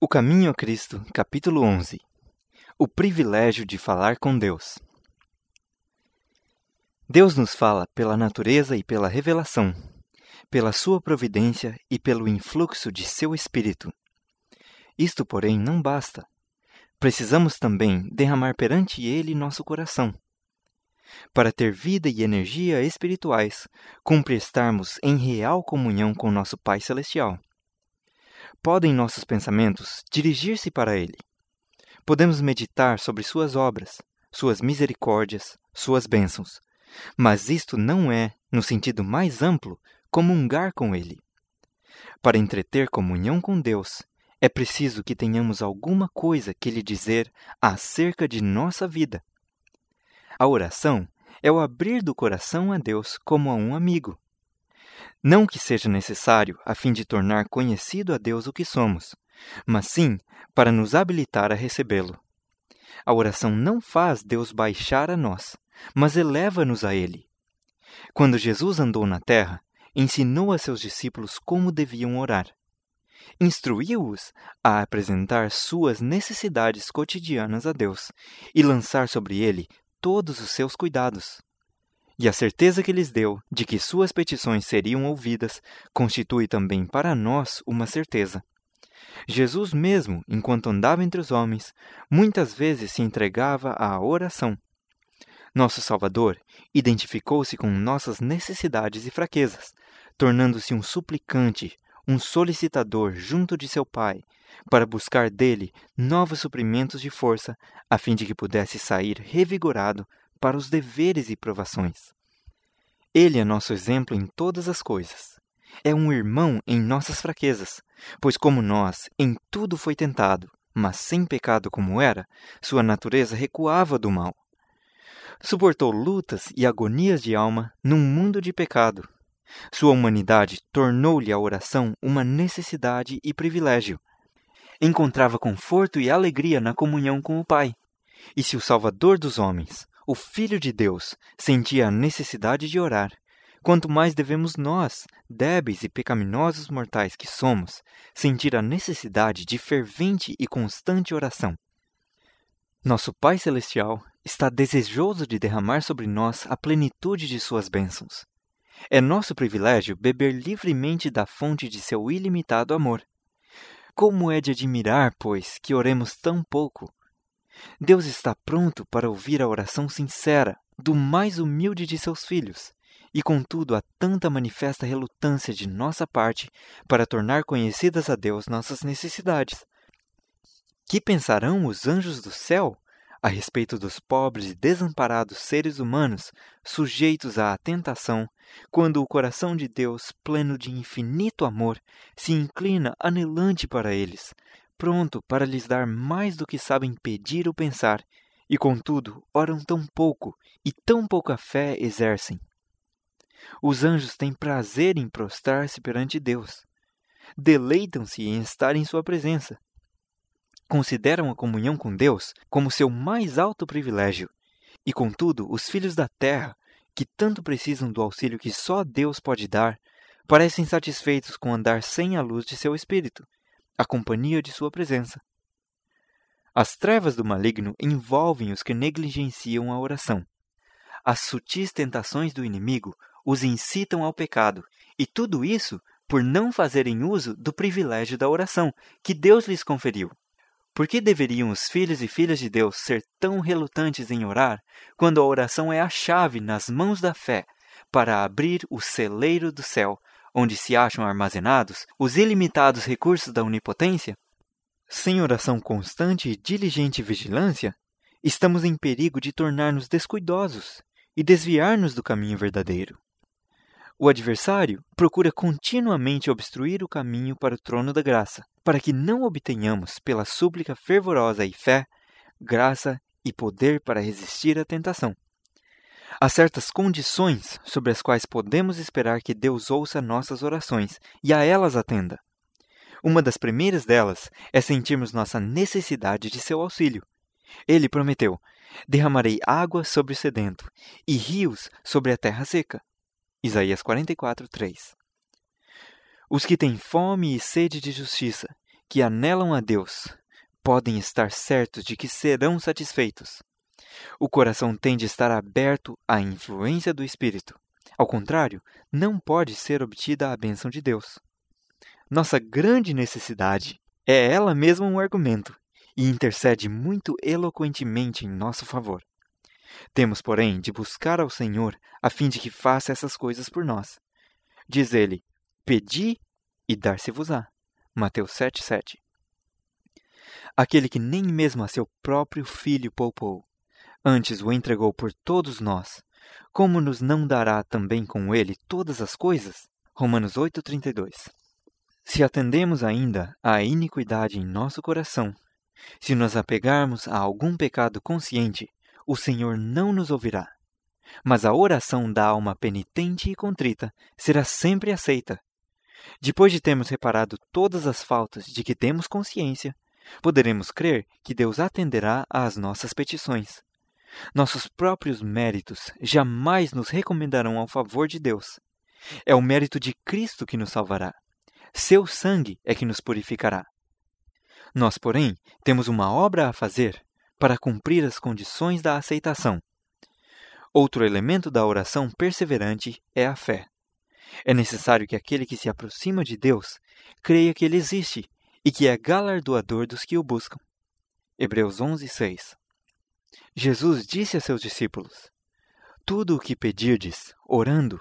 O Caminho a Cristo, capítulo 11 O privilégio de falar com Deus. Deus nos fala pela natureza e pela revelação, pela sua providência e pelo influxo de seu espírito. Isto, porém, não basta. Precisamos também derramar perante ele nosso coração. Para ter vida e energia espirituais, cumpre estarmos em real comunhão com nosso Pai Celestial podem nossos pensamentos dirigir-se para Ele. Podemos meditar sobre Suas obras, Suas misericórdias, Suas bênçãos. Mas isto não é, no sentido mais amplo, comungar com Ele. Para entreter comunhão com Deus, é preciso que tenhamos alguma coisa que lhe dizer acerca de nossa vida. A oração é o abrir do coração a Deus como a um amigo. Não que seja necessário a fim de tornar conhecido a Deus o que somos, mas sim para nos habilitar a recebê-lo. A oração não faz Deus baixar a nós, mas eleva-nos a Ele. Quando Jesus andou na terra, ensinou a seus discípulos como deviam orar. Instruiu-os a apresentar suas necessidades cotidianas a Deus e lançar sobre ele todos os seus cuidados. E a certeza que lhes deu de que suas petições seriam ouvidas constitui também para nós uma certeza. Jesus mesmo, enquanto andava entre os homens, muitas vezes se entregava à oração. Nosso Salvador identificou-se com nossas necessidades e fraquezas, tornando-se um suplicante, um solicitador junto de seu Pai, para buscar dele novos suprimentos de força, a fim de que pudesse sair revigorado para os deveres e provações. Ele é nosso exemplo em todas as coisas. É um irmão em nossas fraquezas, pois, como nós, em tudo foi tentado, mas sem pecado como era, sua natureza recuava do mal. Suportou lutas e agonias de alma num mundo de pecado. Sua humanidade tornou-lhe a oração uma necessidade e privilégio. Encontrava conforto e alegria na comunhão com o Pai. E se o Salvador dos homens, o Filho de Deus sentia a necessidade de orar, quanto mais devemos nós, débeis e pecaminosos mortais que somos, sentir a necessidade de fervente e constante oração. Nosso Pai Celestial está desejoso de derramar sobre nós a plenitude de suas bênçãos. É nosso privilégio beber livremente da fonte de seu ilimitado amor. Como é de admirar, pois, que oremos tão pouco Deus está pronto para ouvir a oração sincera do mais humilde de seus filhos, e contudo há tanta manifesta relutância de nossa parte para tornar conhecidas a Deus nossas necessidades. Que pensarão os anjos do céu a respeito dos pobres e desamparados seres humanos sujeitos à tentação, quando o coração de Deus, pleno de infinito amor, se inclina anelante para eles, pronto para lhes dar mais do que sabem pedir ou pensar, e contudo oram tão pouco e tão pouca fé exercem. Os anjos têm prazer em prostrar-se perante Deus. Deleitam-se em estar em sua presença. Consideram a comunhão com Deus como seu mais alto privilégio. E contudo, os filhos da terra, que tanto precisam do auxílio que só Deus pode dar, parecem satisfeitos com andar sem a luz de seu espírito a companhia de sua presença. As trevas do maligno envolvem os que negligenciam a oração. As sutis tentações do inimigo os incitam ao pecado, e tudo isso por não fazerem uso do privilégio da oração que Deus lhes conferiu. Por que deveriam os filhos e filhas de Deus ser tão relutantes em orar, quando a oração é a chave nas mãos da fé para abrir o celeiro do céu onde se acham armazenados os ilimitados recursos da onipotência? Sem oração constante e diligente vigilância, estamos em perigo de tornar-nos descuidosos e desviar-nos do caminho verdadeiro. O adversário procura continuamente obstruir o caminho para o trono da graça, para que não obtenhamos, pela súplica fervorosa e fé, graça e poder para resistir à tentação. Há certas condições sobre as quais podemos esperar que Deus ouça nossas orações e a elas atenda. Uma das primeiras delas é sentirmos nossa necessidade de seu auxílio. Ele prometeu: derramarei água sobre o sedento e rios sobre a terra seca. Isaías 44, 3. Os que têm fome e sede de justiça, que anelam a Deus podem estar certos de que serão satisfeitos. O coração tem de estar aberto à influência do Espírito. Ao contrário, não pode ser obtida a bênção de Deus. Nossa grande necessidade é ela mesma um argumento e intercede muito eloquentemente em nosso favor. Temos, porém, de buscar ao Senhor a fim de que faça essas coisas por nós. Diz ele: Pedi e dar-se-vos-á. Mateus 7,7 Aquele que nem mesmo a seu próprio filho poupou, antes o entregou por todos nós, como nos não dará também com ele todas as coisas? Romanos 8,32 Se atendemos ainda à iniquidade em nosso coração, se nos apegarmos a algum pecado consciente, o Senhor não nos ouvirá. Mas a oração da alma penitente e contrita será sempre aceita. Depois de termos reparado todas as faltas de que temos consciência, poderemos crer que Deus atenderá às nossas petições. Nossos próprios méritos jamais nos recomendarão ao favor de Deus. É o mérito de Cristo que nos salvará. Seu sangue é que nos purificará. Nós, porém, temos uma obra a fazer para cumprir as condições da aceitação. Outro elemento da oração perseverante é a fé. É necessário que aquele que se aproxima de Deus creia que ele existe e que é galardoador dos que o buscam. Hebreus 11, 6 Jesus disse a seus discípulos: Tudo o que pedirdes, orando,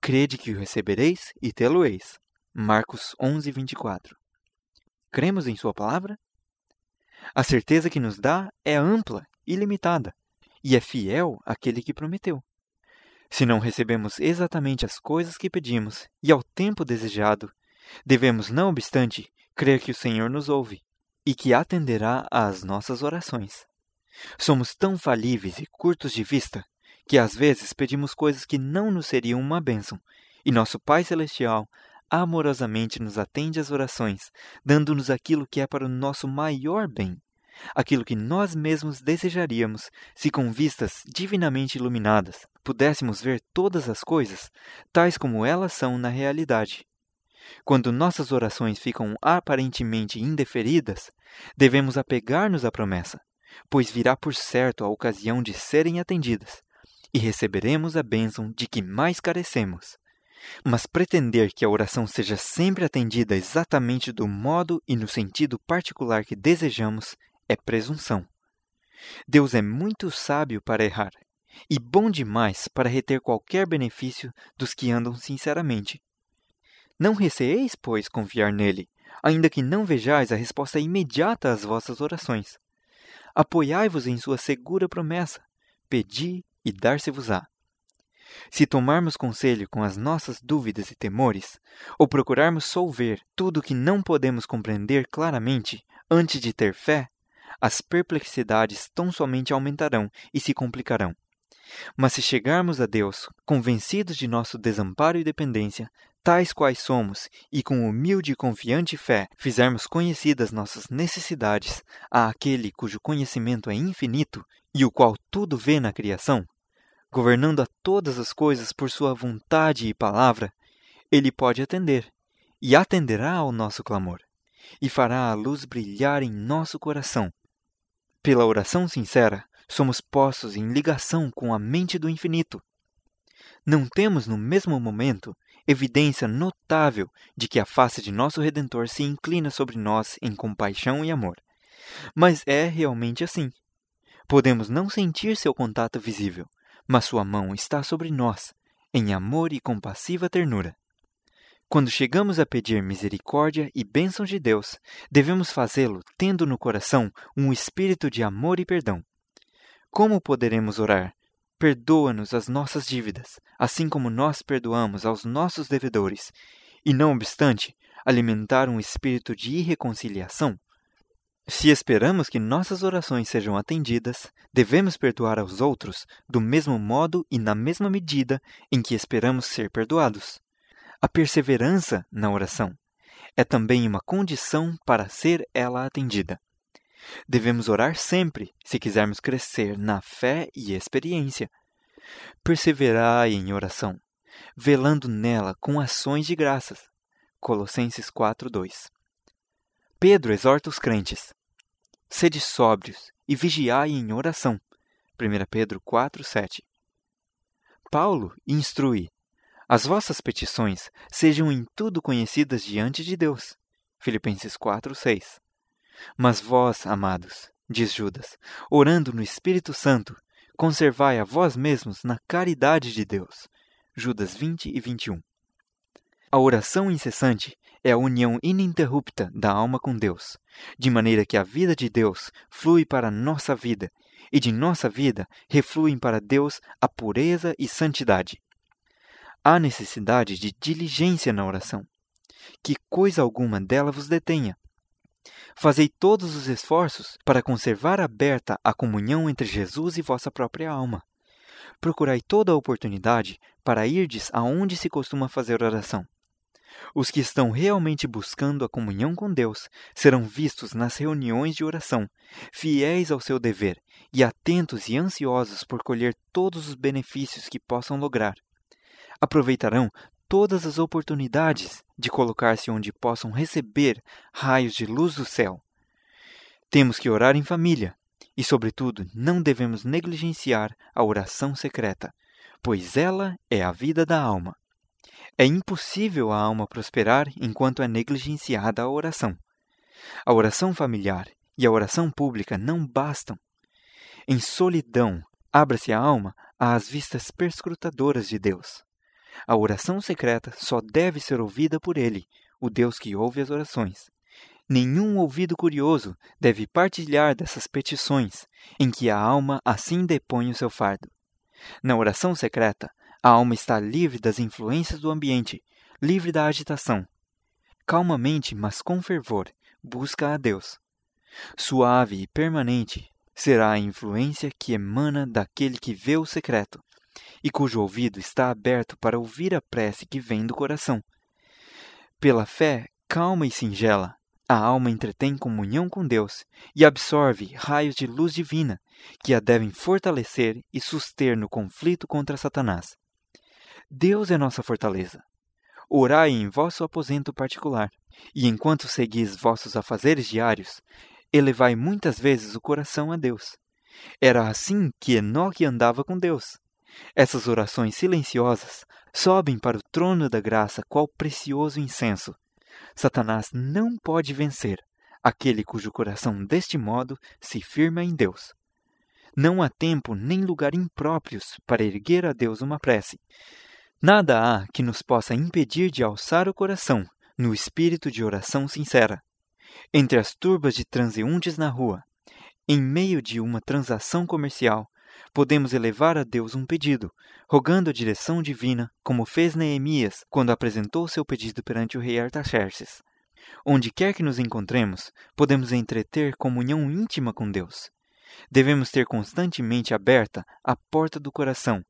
crede que o recebereis e tê-lo-eis. Marcos 11, 24 Cremos em Sua palavra? A certeza que nos dá é ampla e limitada, e é fiel aquele que prometeu. Se não recebemos exatamente as coisas que pedimos e ao tempo desejado, devemos, não obstante, crer que o Senhor nos ouve e que atenderá às nossas orações. Somos tão falíveis e curtos de vista que às vezes pedimos coisas que não nos seriam uma bênção, e nosso Pai Celestial amorosamente nos atende às orações, dando-nos aquilo que é para o nosso maior bem, aquilo que nós mesmos desejaríamos se com vistas divinamente iluminadas pudéssemos ver todas as coisas tais como elas são na realidade. Quando nossas orações ficam aparentemente indeferidas, devemos apegar-nos à promessa, pois virá por certo a ocasião de serem atendidas, e receberemos a bênção de que mais carecemos. Mas pretender que a oração seja sempre atendida exatamente do modo e no sentido particular que desejamos é presunção. Deus é muito sábio para errar e bom demais para reter qualquer benefício dos que andam sinceramente. Não receeis, pois, confiar nele, ainda que não vejais a resposta imediata às vossas orações. Apoiai-vos em sua segura promessa, pedi e dar-se-vos-á. Se tomarmos conselho com as nossas dúvidas e temores, ou procurarmos solver tudo o que não podemos compreender claramente antes de ter fé, as perplexidades tão somente aumentarão e se complicarão. Mas se chegarmos a Deus, convencidos de nosso desamparo e dependência, tais quais somos, e com humilde e confiante fé fizermos conhecidas nossas necessidades a aquele cujo conhecimento é infinito e o qual tudo vê na criação, governando a todas as coisas por sua vontade e palavra, ele pode atender, e atenderá ao nosso clamor, e fará a luz brilhar em nosso coração. Pela oração sincera, somos postos em ligação com a mente do infinito. Não temos no mesmo momento evidência notável de que a face de nosso Redentor se inclina sobre nós em compaixão e amor. Mas é realmente assim. Podemos não sentir seu contato visível, mas sua mão está sobre nós, em amor e compassiva ternura. Quando chegamos a pedir misericórdia e bênção de Deus, devemos fazê-lo tendo no coração um espírito de amor e perdão. Como poderemos orar? Perdoa-nos as nossas dívidas, assim como nós perdoamos aos nossos devedores, e não obstante, alimentar um espírito de irreconciliação? Se esperamos que nossas orações sejam atendidas, devemos perdoar aos outros do mesmo modo e na mesma medida em que esperamos ser perdoados. A perseverança na oração é também uma condição para ser ela atendida. Devemos orar sempre se quisermos crescer na fé e experiência. Perseverai em oração, velando nela com ações de graças. Colossenses 4:2 Pedro exorta os crentes: Sede sóbrios e vigiai em oração. 1 Pedro 4, 7. Paulo instrui: As vossas petições sejam em tudo conhecidas diante de Deus. Filipenses 4, 6. Mas vós, amados, diz Judas, orando no Espírito Santo, conservai a vós mesmos na caridade de Deus. Judas 20 e 21. A oração incessante é a união ininterrupta da alma com Deus, de maneira que a vida de Deus flui para a nossa vida e de nossa vida refluem para Deus a pureza e santidade. Há necessidade de diligência na oração. Que coisa alguma dela vos detenha. Fazei todos os esforços para conservar aberta a comunhão entre Jesus e vossa própria alma. Procurai toda a oportunidade para irdes aonde se costuma fazer oração. Os que estão realmente buscando a comunhão com Deus serão vistos nas reuniões de oração, fiéis ao seu dever e atentos e ansiosos por colher todos os benefícios que possam lograr. Aproveitarão todas as oportunidades de colocar-se onde possam receber raios de luz do céu. Temos que orar em família e, sobretudo, não devemos negligenciar a oração secreta, pois ela é a vida da alma. É impossível a alma prosperar enquanto é negligenciada a oração. A oração familiar e a oração pública não bastam. Em solidão, abra-se a alma às vistas perscrutadoras de Deus. A oração secreta só deve ser ouvida por Ele, o Deus que ouve as orações. Nenhum ouvido curioso deve partilhar dessas petições, em que a alma assim depõe o seu fardo. Na oração secreta, a alma está livre das influências do ambiente, livre da agitação. Calmamente, mas com fervor, busca a Deus. Suave e permanente será a influência que emana daquele que vê o secreto e cujo ouvido está aberto para ouvir a prece que vem do coração. Pela fé calma e singela, a alma entretém comunhão com Deus e absorve raios de luz divina que a devem fortalecer e suster no conflito contra Satanás. Deus é nossa fortaleza. Orai em vosso aposento particular, e enquanto seguis vossos afazeres diários, elevai muitas vezes o coração a Deus. Era assim que Enoque andava com Deus. Essas orações silenciosas sobem para o trono da graça qual precioso incenso. Satanás não pode vencer aquele cujo coração deste modo se firma em Deus. Não há tempo nem lugar impróprios para erguer a Deus uma prece, Nada há que nos possa impedir de alçar o coração no espírito de oração sincera. Entre as turbas de transeuntes na rua, em meio de uma transação comercial, podemos elevar a Deus um pedido, rogando a direção divina, como fez Neemias quando apresentou seu pedido perante o rei Artaxerxes. Onde quer que nos encontremos, podemos entreter comunhão íntima com Deus. Devemos ter constantemente aberta a porta do coração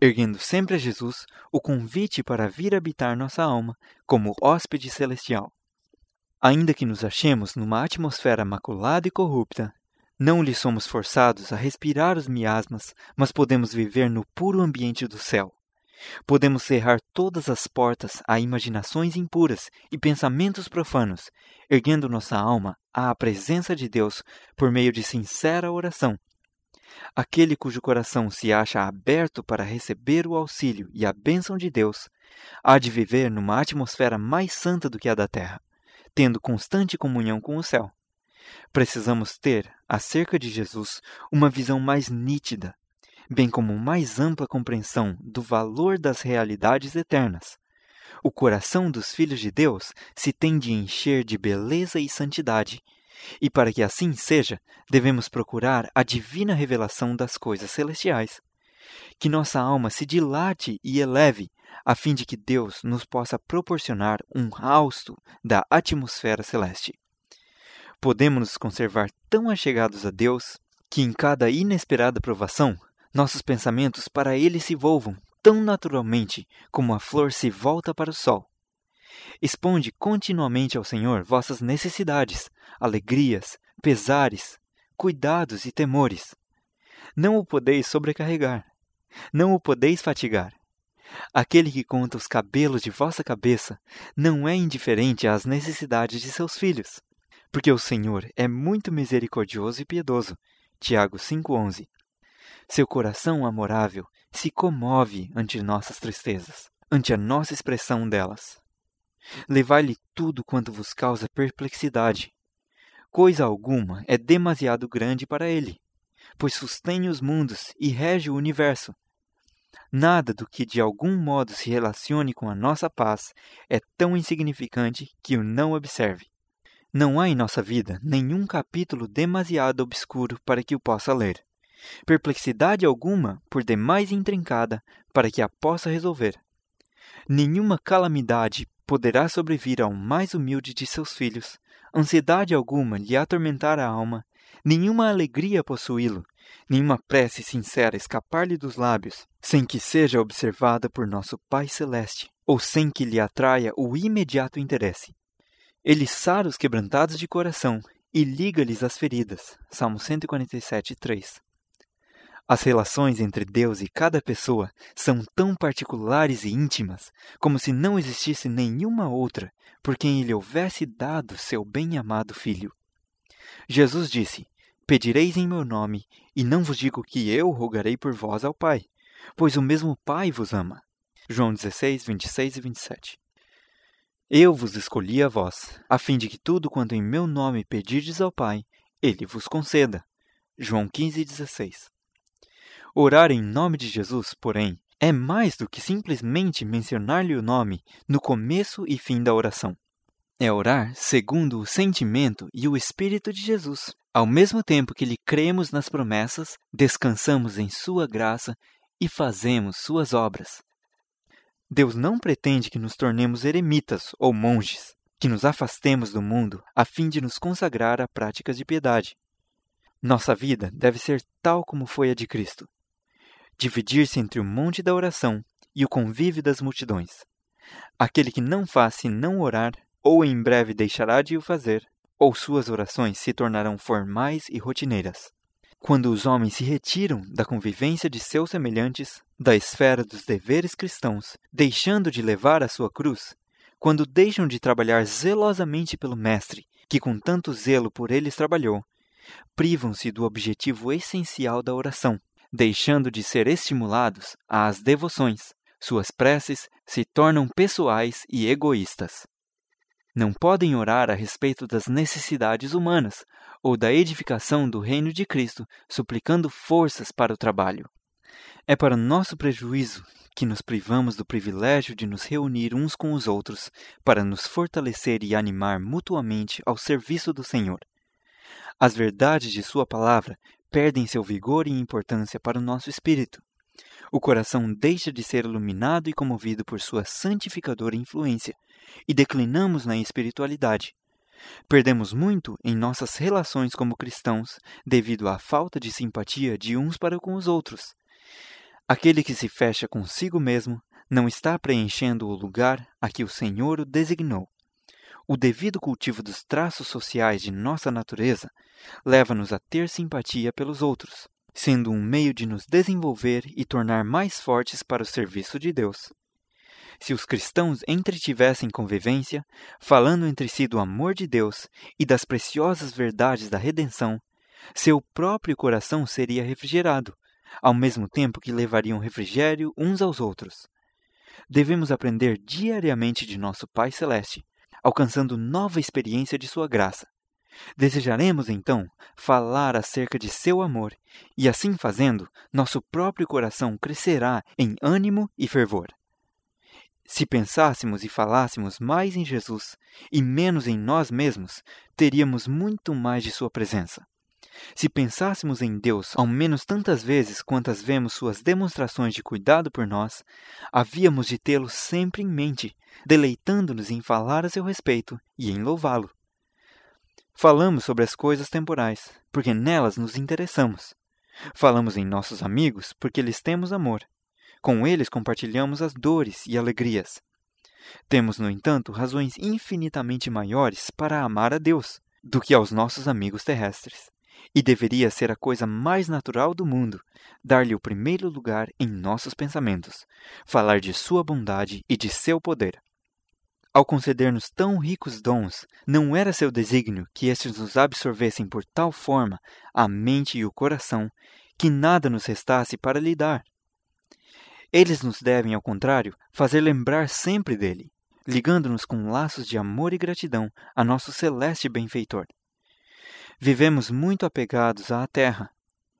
erguendo sempre a Jesus o convite para vir habitar nossa alma como hóspede celestial. Ainda que nos achemos numa atmosfera maculada e corrupta, não lhe somos forçados a respirar os miasmas, mas podemos viver no puro ambiente do céu. Podemos cerrar todas as portas a imaginações impuras e pensamentos profanos, erguendo nossa alma à presença de Deus por meio de sincera oração Aquele cujo coração se acha aberto para receber o auxílio e a bênção de Deus, há de viver numa atmosfera mais santa do que a da terra, tendo constante comunhão com o céu. Precisamos ter, acerca de Jesus, uma visão mais nítida, bem como mais ampla compreensão do valor das realidades eternas. O coração dos filhos de Deus se tem de encher de beleza e santidade, e para que assim seja, devemos procurar a divina revelação das coisas celestiais. Que nossa alma se dilate e eleve, a fim de que Deus nos possa proporcionar um hausto da atmosfera celeste. Podemos nos conservar tão achegados a Deus que, em cada inesperada provação, nossos pensamentos para Ele se volvam tão naturalmente como a flor se volta para o sol. Exponde continuamente ao Senhor vossas necessidades, alegrias, pesares, cuidados e temores. Não o podeis sobrecarregar, não o podeis fatigar. Aquele que conta os cabelos de vossa cabeça não é indiferente às necessidades de seus filhos. Porque o Senhor é muito misericordioso e piedoso. Tiago 5:11. Seu coração amorável se comove ante nossas tristezas, ante a nossa expressão delas. Levai-lhe tudo quanto vos causa perplexidade. Coisa alguma é demasiado grande para ele, pois sustém os mundos e rege o universo. Nada do que de algum modo se relacione com a nossa paz é tão insignificante que o não observe. Não há em nossa vida nenhum capítulo demasiado obscuro para que o possa ler. Perplexidade alguma, por demais intrincada, para que a possa resolver. Nenhuma calamidade poderá sobrevir ao mais humilde de seus filhos, ansiedade alguma lhe atormentar a alma, nenhuma alegria possuí-lo, nenhuma prece sincera escapar-lhe dos lábios, sem que seja observada por nosso Pai Celeste, ou sem que lhe atraia o imediato interesse. Ele sara os quebrantados de coração e liga-lhes as feridas. Salmo 147, 3. As relações entre Deus e cada pessoa são tão particulares e íntimas como se não existisse nenhuma outra por quem ele houvesse dado seu bem-amado Filho. Jesus disse: Pedireis em meu nome, e não vos digo que eu rogarei por vós ao Pai, pois o mesmo Pai vos ama. João 16, 26 e 27. Eu vos escolhi a vós, a fim de que tudo quanto em meu nome pedirdes ao Pai, ele vos conceda. João 15,16 Orar em nome de Jesus, porém, é mais do que simplesmente mencionar-lhe o nome no começo e fim da oração. É orar segundo o sentimento e o Espírito de Jesus. Ao mesmo tempo que lhe cremos nas promessas, descansamos em Sua graça e fazemos Suas obras. Deus não pretende que nos tornemos eremitas ou monges, que nos afastemos do mundo a fim de nos consagrar a práticas de piedade. Nossa vida deve ser tal como foi a de Cristo: dividir-se entre o monte da oração e o convívio das multidões. Aquele que não faz senão orar, ou em breve deixará de o fazer, ou suas orações se tornarão formais e rotineiras. Quando os homens se retiram da convivência de seus semelhantes, da esfera dos deveres cristãos, deixando de levar a sua cruz, quando deixam de trabalhar zelosamente pelo Mestre, que com tanto zelo por eles trabalhou, privam-se do objetivo essencial da oração, deixando de ser estimulados às devoções. Suas preces se tornam pessoais e egoístas. Não podem orar a respeito das necessidades humanas ou da edificação do reino de Cristo, suplicando forças para o trabalho. É para nosso prejuízo que nos privamos do privilégio de nos reunir uns com os outros para nos fortalecer e animar mutuamente ao serviço do Senhor. As verdades de Sua palavra perdem seu vigor e importância para o nosso espírito. O coração deixa de ser iluminado e comovido por sua santificadora influência e declinamos na espiritualidade. Perdemos muito em nossas relações como cristãos devido à falta de simpatia de uns para com os outros. Aquele que se fecha consigo mesmo não está preenchendo o lugar a que o Senhor o designou. O devido cultivo dos traços sociais de nossa natureza leva-nos a ter simpatia pelos outros, sendo um meio de nos desenvolver e tornar mais fortes para o serviço de Deus. Se os cristãos entretivessem convivência, falando entre si do amor de Deus e das preciosas verdades da redenção, seu próprio coração seria refrigerado, ao mesmo tempo que levariam refrigério uns aos outros. Devemos aprender diariamente de nosso Pai Celeste, alcançando nova experiência de Sua graça. Desejaremos, então, falar acerca de seu amor, e assim fazendo, nosso próprio coração crescerá em ânimo e fervor. Se pensássemos e falássemos mais em Jesus e menos em nós mesmos, teríamos muito mais de Sua presença. Se pensássemos em Deus ao menos tantas vezes quantas vemos Suas demonstrações de cuidado por nós, havíamos de tê-lo sempre em mente, deleitando-nos em falar a seu respeito e em louvá-lo. Falamos sobre as coisas temporais, porque nelas nos interessamos. Falamos em nossos amigos, porque lhes temos amor. Com eles compartilhamos as dores e alegrias. Temos, no entanto, razões infinitamente maiores para amar a Deus do que aos nossos amigos terrestres. E deveria ser a coisa mais natural do mundo dar-lhe o primeiro lugar em nossos pensamentos, falar de sua bondade e de seu poder. Ao conceder-nos tão ricos dons, não era seu desígnio que estes nos absorvessem por tal forma a mente e o coração que nada nos restasse para lhe dar. Eles nos devem, ao contrário, fazer lembrar sempre dele, ligando-nos com laços de amor e gratidão a nosso celeste benfeitor. Vivemos muito apegados à terra.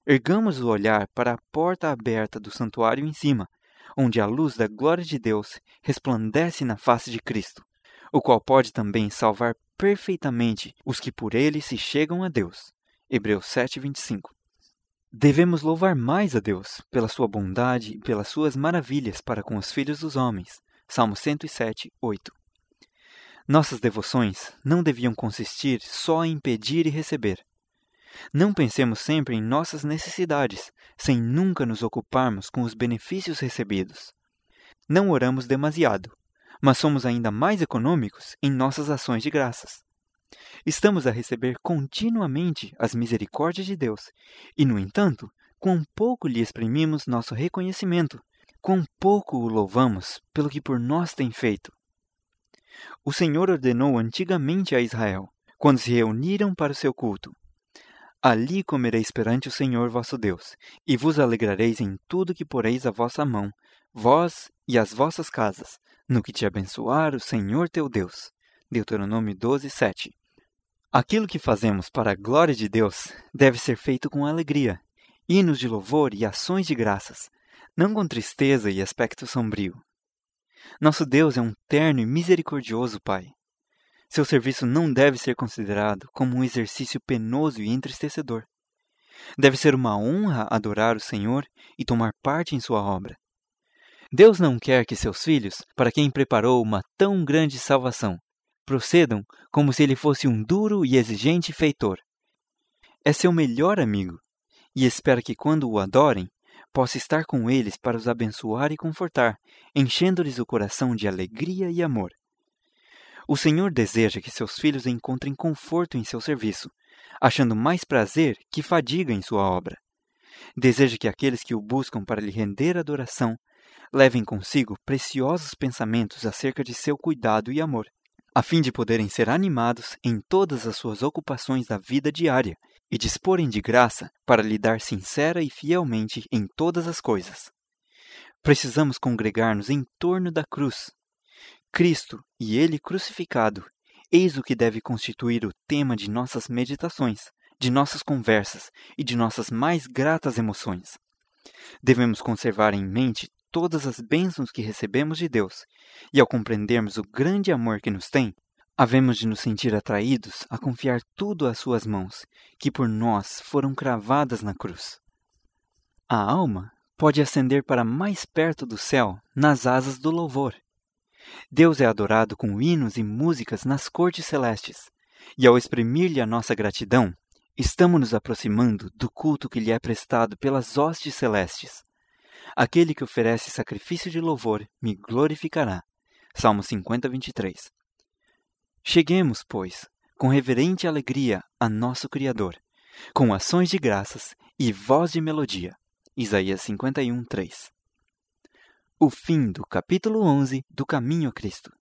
Ergamos o olhar para a porta aberta do santuário em cima onde a luz da glória de Deus resplandece na face de Cristo, o qual pode também salvar perfeitamente os que por ele se chegam a Deus. Hebreus 7:25. Devemos louvar mais a Deus pela sua bondade e pelas suas maravilhas para com os filhos dos homens. Salmo 107, 8. Nossas devoções não deviam consistir só em pedir e receber, não pensemos sempre em nossas necessidades, sem nunca nos ocuparmos com os benefícios recebidos. Não oramos demasiado, mas somos ainda mais econômicos em nossas ações de graças. Estamos a receber continuamente as misericórdias de Deus, e, no entanto, quão pouco lhe exprimimos nosso reconhecimento, quão pouco o louvamos pelo que por nós tem feito. O Senhor ordenou antigamente a Israel, quando se reuniram para o seu culto, Ali comereis perante o Senhor vosso Deus, e vos alegrareis em tudo que poreis a vossa mão, vós e as vossas casas, no que te abençoar o Senhor teu Deus. Deuteronômio 12, 7. Aquilo que fazemos para a glória de Deus deve ser feito com alegria, hinos de louvor e ações de graças, não com tristeza e aspecto sombrio. Nosso Deus é um terno e misericordioso Pai. Seu serviço não deve ser considerado como um exercício penoso e entristecedor. Deve ser uma honra adorar o Senhor e tomar parte em sua obra. Deus não quer que seus filhos, para quem preparou uma tão grande salvação, procedam como se ele fosse um duro e exigente feitor. É seu melhor amigo e espera que, quando o adorem, possa estar com eles para os abençoar e confortar, enchendo-lhes o coração de alegria e amor. O Senhor deseja que seus filhos encontrem conforto em seu serviço, achando mais prazer que fadiga em sua obra. Deseja que aqueles que o buscam para lhe render adoração levem consigo preciosos pensamentos acerca de seu cuidado e amor, a fim de poderem ser animados em todas as suas ocupações da vida diária e disporem de graça para lhe dar sincera e fielmente em todas as coisas. Precisamos congregar-nos em torno da cruz, Cristo e Ele crucificado, eis o que deve constituir o tema de nossas meditações, de nossas conversas e de nossas mais gratas emoções. Devemos conservar em mente todas as bênçãos que recebemos de Deus, e ao compreendermos o grande amor que nos tem, havemos de nos sentir atraídos a confiar tudo às suas mãos, que por nós foram cravadas na cruz. A alma pode ascender para mais perto do céu nas asas do louvor Deus é adorado com hinos e músicas nas cortes celestes, e ao exprimir-lhe a nossa gratidão, estamos nos aproximando do culto que lhe é prestado pelas hostes celestes. Aquele que oferece sacrifício de louvor me glorificará. Salmo 50, 23. Cheguemos, pois, com reverente alegria a nosso Criador, com ações de graças e voz de melodia. Isaías 51, 3 o fim do capítulo 11 do Caminho a Cristo.